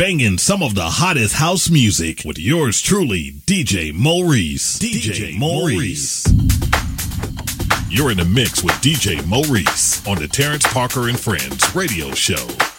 banging some of the hottest house music with yours truly, DJ Moreese. DJ, Moreese. You're in the mix with DJ Moreese on the Terrence Parker and Friends radio show.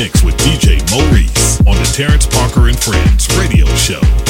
mix with DJ Moreese on the Terrence Parker and Friends radio show.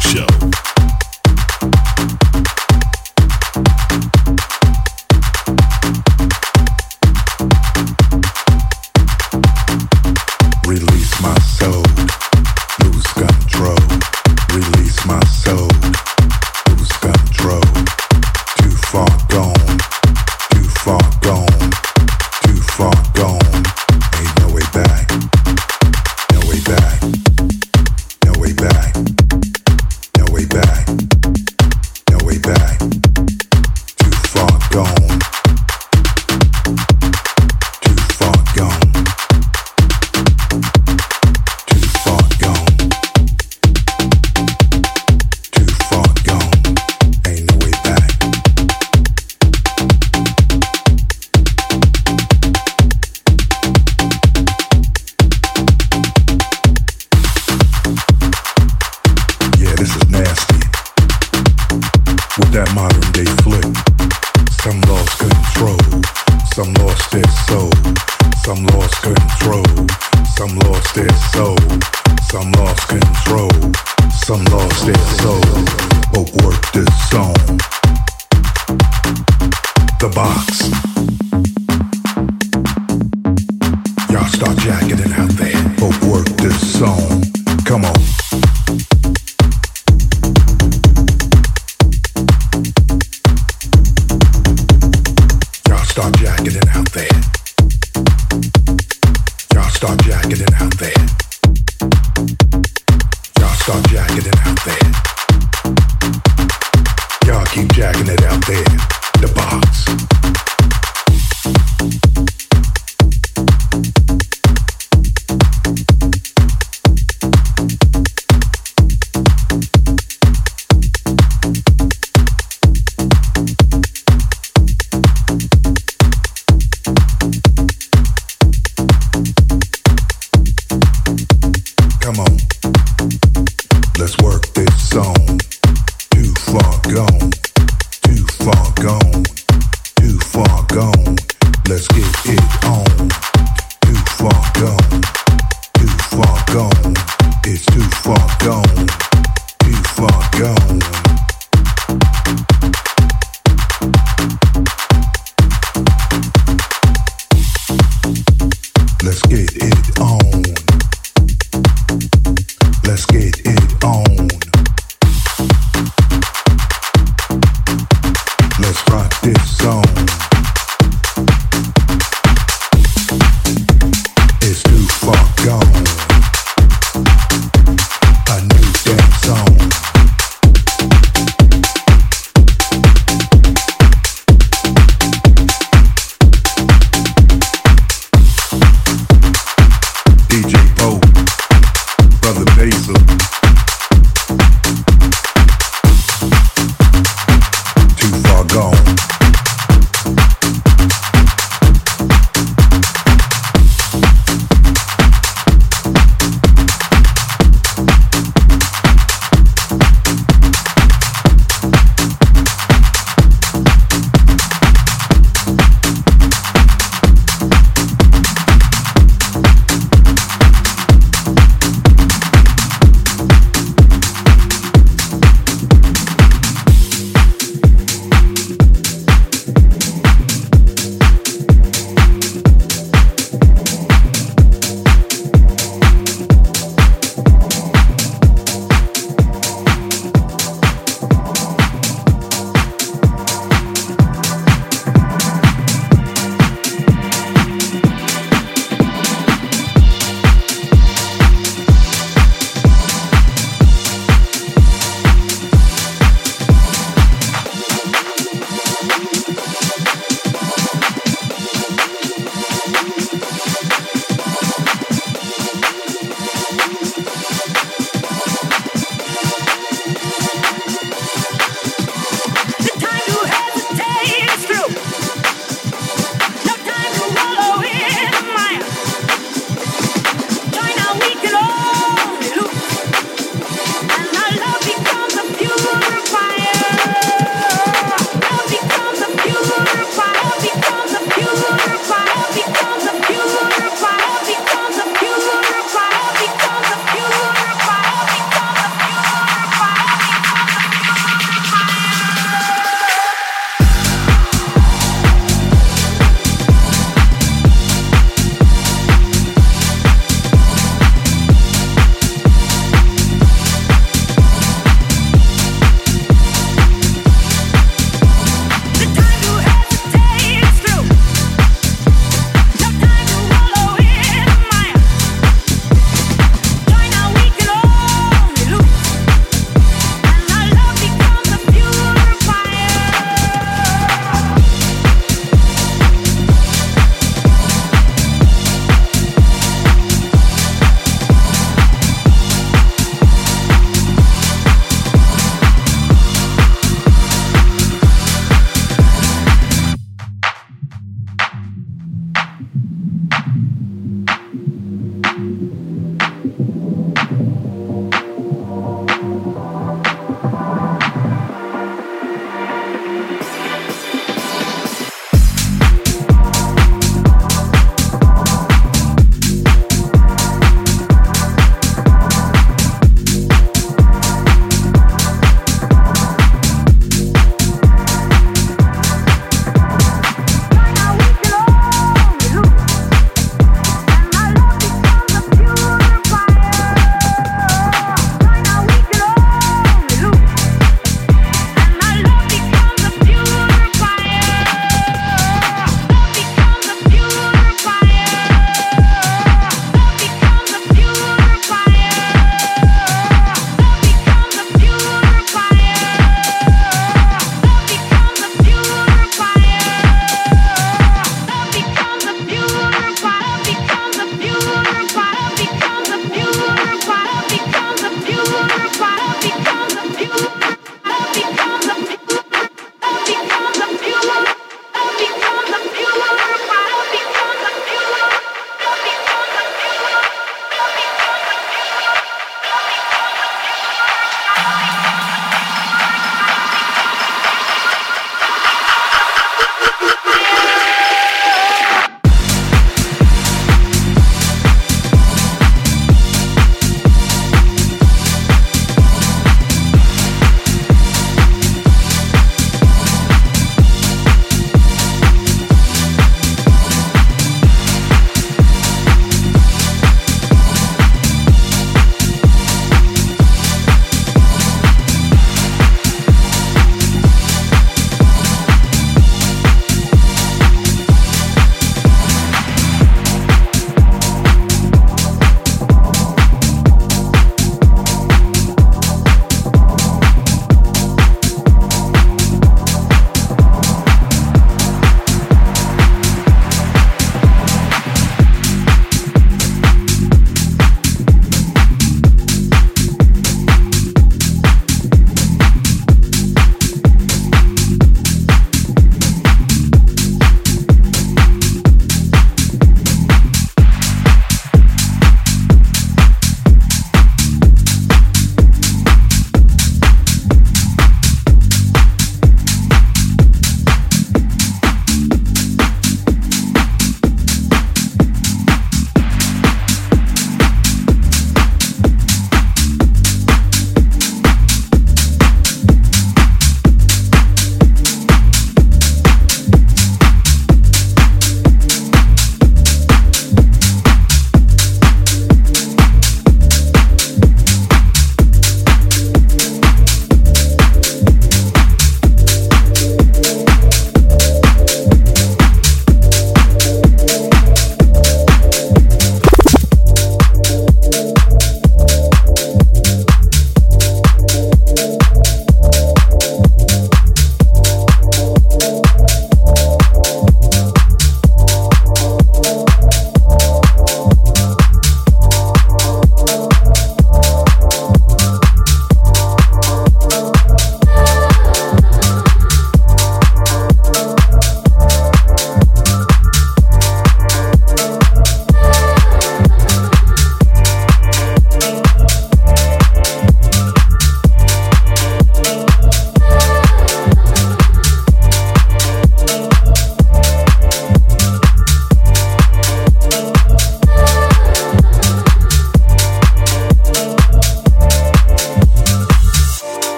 Keep jacking it out there.